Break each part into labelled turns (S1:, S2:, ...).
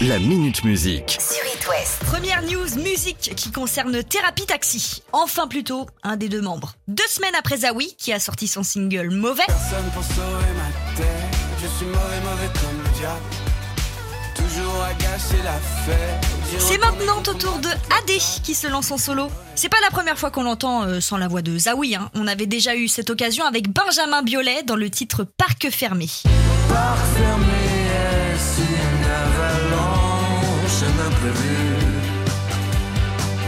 S1: La Minute Musique.
S2: sur It West.
S3: Première news musique qui concerne Thérapie Taxi. Enfin plutôt un des deux membres. Deux semaines après Zawi qui a sorti son single Mauvais,
S4: Personne pour sauver ma tête. Je suis mauvais, mauvais comme le diable. Toujours à gâcher la fête.
S3: C'est maintenant au tour de AD qui se lance en solo. C'est pas la première fois qu'on l'entend euh, sans la voix de Zawi. hein. On avait déjà eu cette occasion avec Benjamin Biolay dans le titre Parc fermé.
S4: par fermé.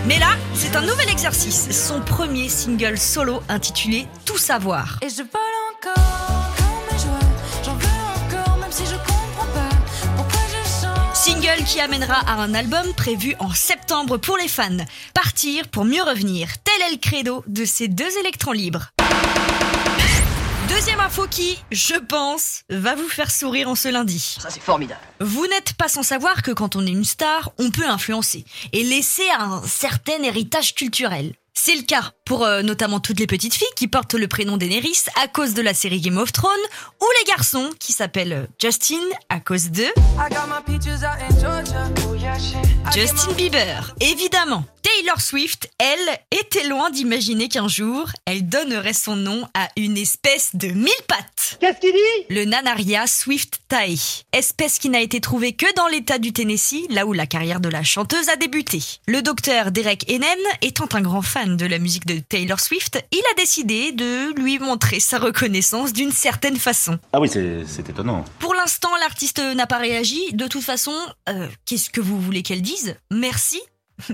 S3: Mais là, c'est un nouvel exercice. Son premier single solo intitulé Tout savoir.
S5: Et je vole encore comme mes joies. J'en veux encore, même si je comprends pas pourquoi je chante.
S3: Single qui amènera à un album prévu en septembre pour les fans. Partir pour mieux revenir. Tel est le credo de ces deux électrons libres. Deuxième info qui, je pense, va vous faire sourire en ce lundi.
S6: Ça, c'est formidable.
S3: Vous n'êtes pas sans savoir que quand on est une star, on peut influencer et laisser un certain héritage culturel. C'est le cas pour euh, notamment toutes les petites filles qui portent le prénom Daenerys à cause de la série Game of Thrones ou les garçons qui s'appellent euh, Justin à cause de.
S4: Oh
S3: Justin Bieber. Évidemment, Taylor Swift, elle, était loin d'imaginer qu'un jour, elle donnerait son nom à une espèce de mille pattes.
S6: Qu'est-ce qu'il dit?
S3: Le Nanaria Swift Tae, espèce qui n'a été trouvée que dans l'état du Tennessee, là où la carrière de la chanteuse a débuté. Le docteur Derek Enen, étant un grand fan de la musique de Taylor Swift, il a décidé de lui montrer sa reconnaissance d'une certaine façon.
S7: Ah oui, c'est c'est étonnant.
S3: Pour l'instant, l'artiste n'a pas réagi. De toute façon, euh, qu'est-ce que vous voulez qu'elle dise? Merci.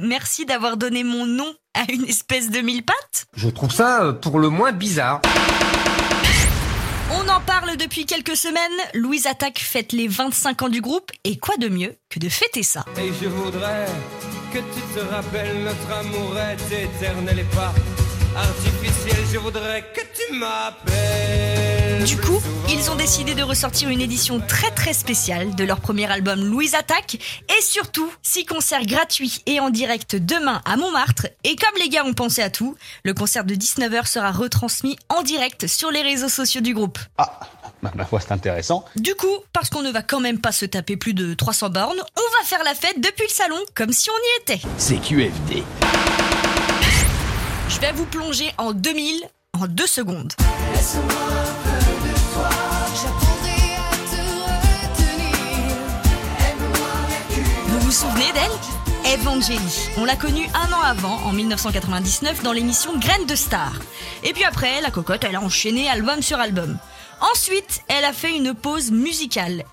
S3: Merci d'avoir donné mon nom à une espèce de mille pattes.
S8: Je trouve ça euh, pour le moins bizarre.
S3: On en parle depuis quelques semaines. Louise Attaque fête les 25 ans du groupe. Et quoi de mieux que de fêter ça?
S4: Et je voudrais que tu te rappelles notre amour est éternel et pas artificiel. Je voudrais que tu m'appelles.
S3: Du coup, ils ont décidé de ressortir une édition très très spéciale de leur premier album Louise Attaque et surtout six concerts gratuits et en direct demain à Montmartre. Et comme les gars ont pensé à tout, le concert de 19h sera retransmis en direct sur les réseaux sociaux du groupe.
S7: Ah, bah, ma foi, c'est intéressant.
S3: Du coup, parce qu'on ne va quand même pas se taper plus de 300 bornes, on va faire la fête depuis le salon comme si on y était.
S1: C'est QFD.
S3: Je vais vous plonger en 2000 en deux secondes. Evangélie. On l'a connue un an avant, en 1999, dans l'émission Graines de Star. Et puis après, la cocotte, elle a enchaîné album sur album. Ensuite, elle a fait une pause musicale.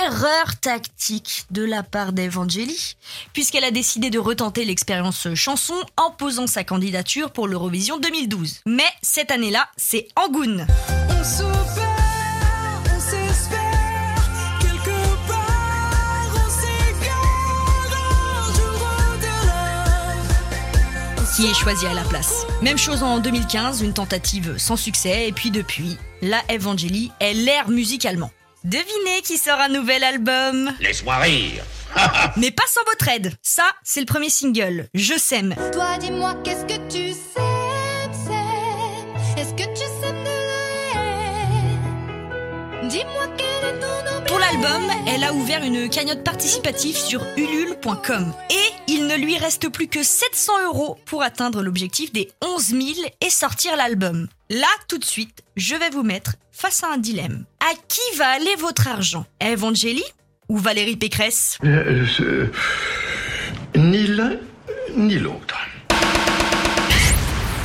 S3: Erreur tactique de la part d'Evangélie, puisqu'elle a décidé de retenter l'expérience chanson en posant sa candidature pour l'Eurovision 2012. Mais cette année-là, c'est Angoun. Qui est choisi à la place. Même chose en 2015, une tentative sans succès, et puis depuis, la Evangélie est l'air musicalement. Devinez qui sort un nouvel album
S7: Laisse-moi rire.
S3: Mais pas sans votre aide Ça, c'est le premier single, Je s'aime.
S5: Toi, dis-moi, qu'est-ce que tu sais, c'est Est-ce que tu sais me le Dis-moi quel est ton nom.
S3: Pour l'album, elle a ouvert une cagnotte participative sur ulule.com. Et il ne lui reste plus que 700 euros pour atteindre l'objectif des 11 000 et sortir l'album. Là, tout de suite, je vais vous mettre face à un dilemme. À qui va aller votre argent? Evangélie ou Valérie Pécresse?
S9: Euh, euh, ni l'un ni l'autre.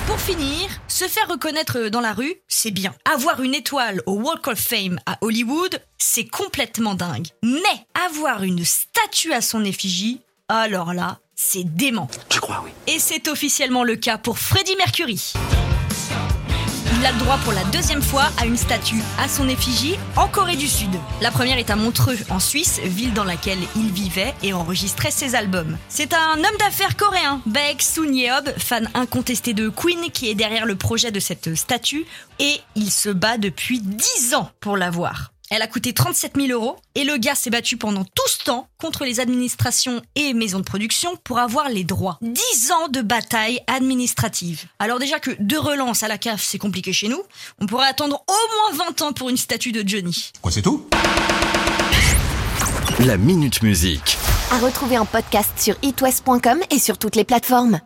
S3: Pour finir, se faire reconnaître dans la rue, c'est bien. Avoir une étoile au Walk of Fame à Hollywood, c'est complètement dingue. Mais avoir une statue à son effigie, alors là, c'est dément.
S1: Je crois, oui.
S3: Et c'est officiellement le cas pour Freddie Mercury. Il a le droit pour la deuxième fois à une statue à son effigie en Corée du Sud. La première est à Montreux, en Suisse, ville dans laquelle il vivait et enregistrait ses albums. C'est un homme d'affaires coréen, Baek Soon Yeob, fan incontesté de Queen, qui est derrière le projet de cette statue, et il se bat depuis 10 ans pour l'avoir. Elle a coûté 37 000 euros et le gars s'est battu pendant tout ce temps contre les administrations et maisons de production pour avoir les droits. 10 ans de bataille administrative. Alors déjà que deux relances à la CAF c'est compliqué chez nous, on pourrait attendre au moins 20 ans pour une statue de Johnny.
S1: La Minute Musique.
S2: À retrouver en podcast sur itwest.com et sur toutes les plateformes.